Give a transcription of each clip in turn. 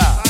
Yeah.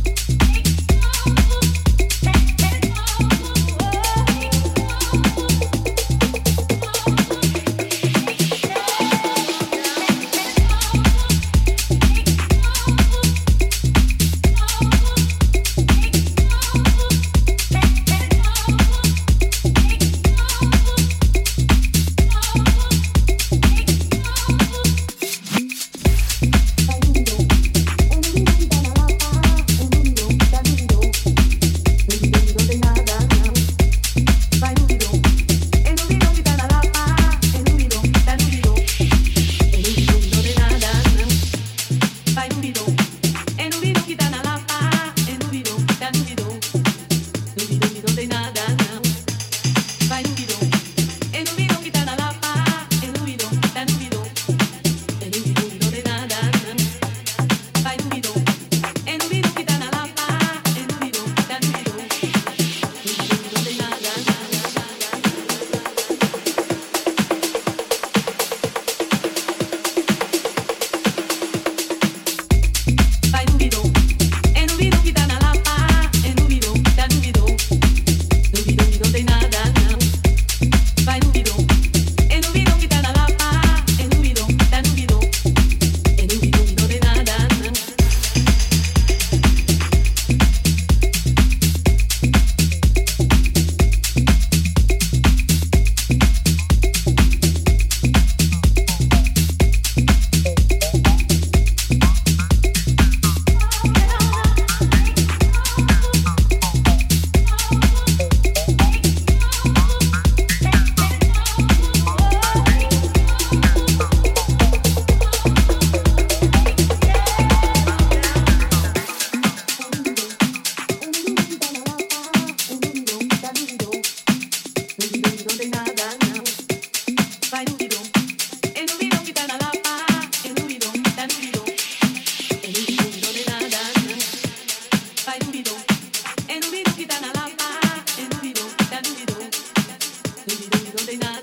na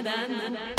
na na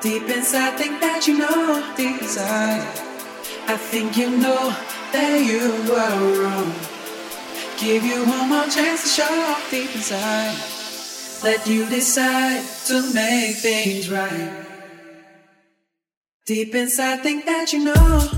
Deep inside, think that you know desire. I think you know that you were wrong. Give you one more chance to show deep inside. Let you decide to make things right. Deep inside, think that you know.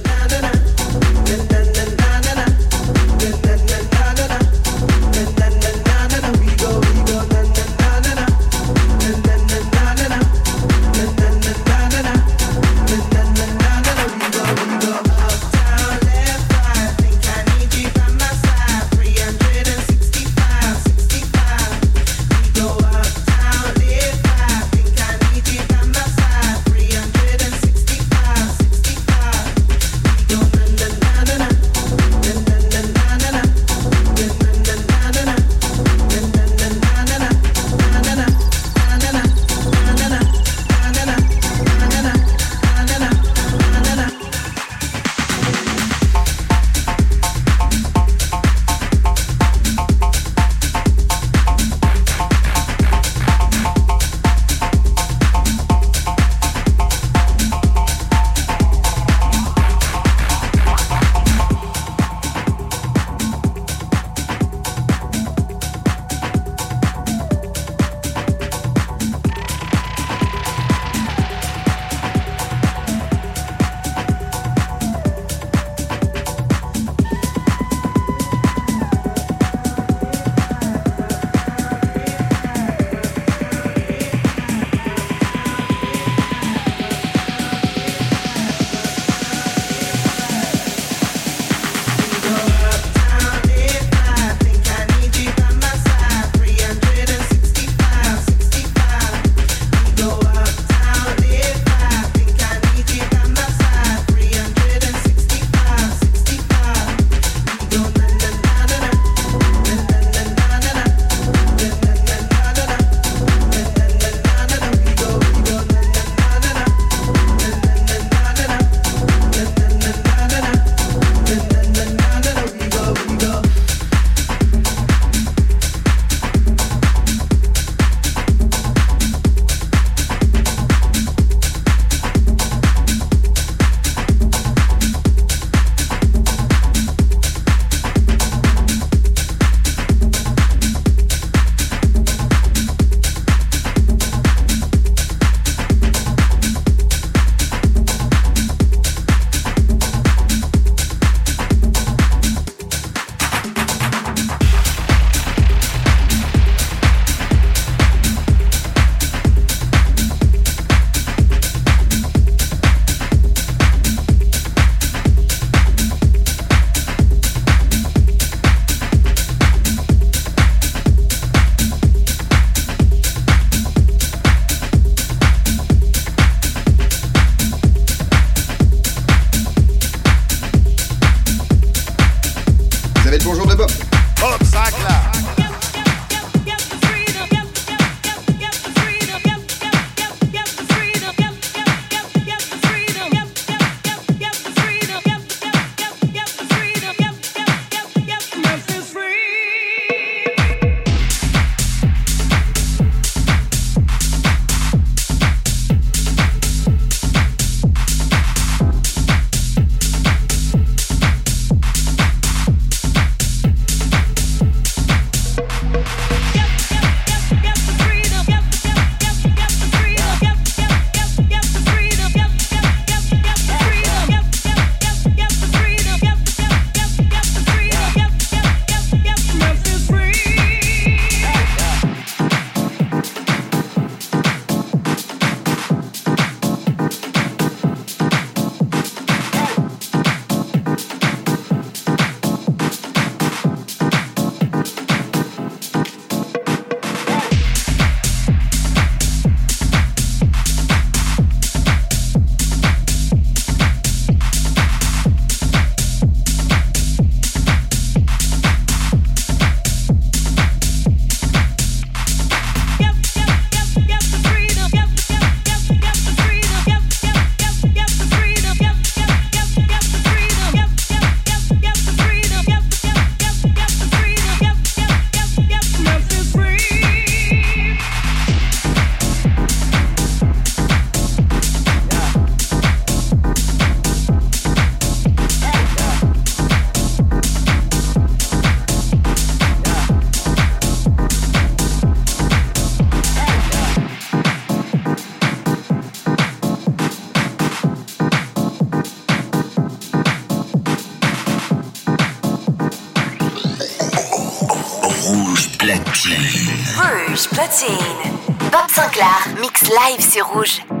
Mix live sur Rouge.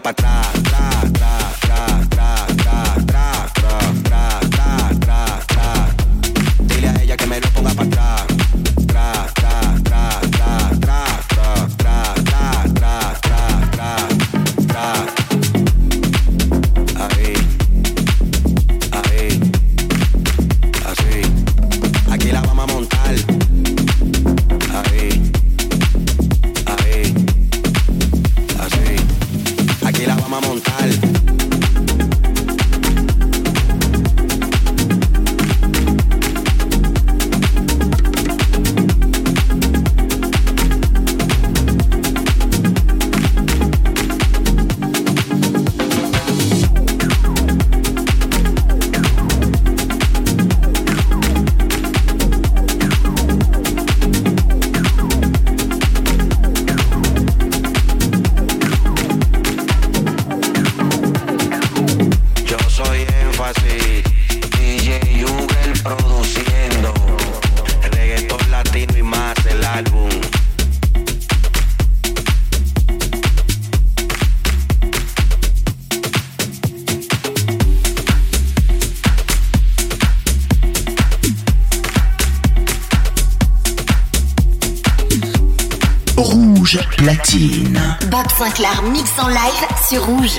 para atrás. Mix en live sur Rouge.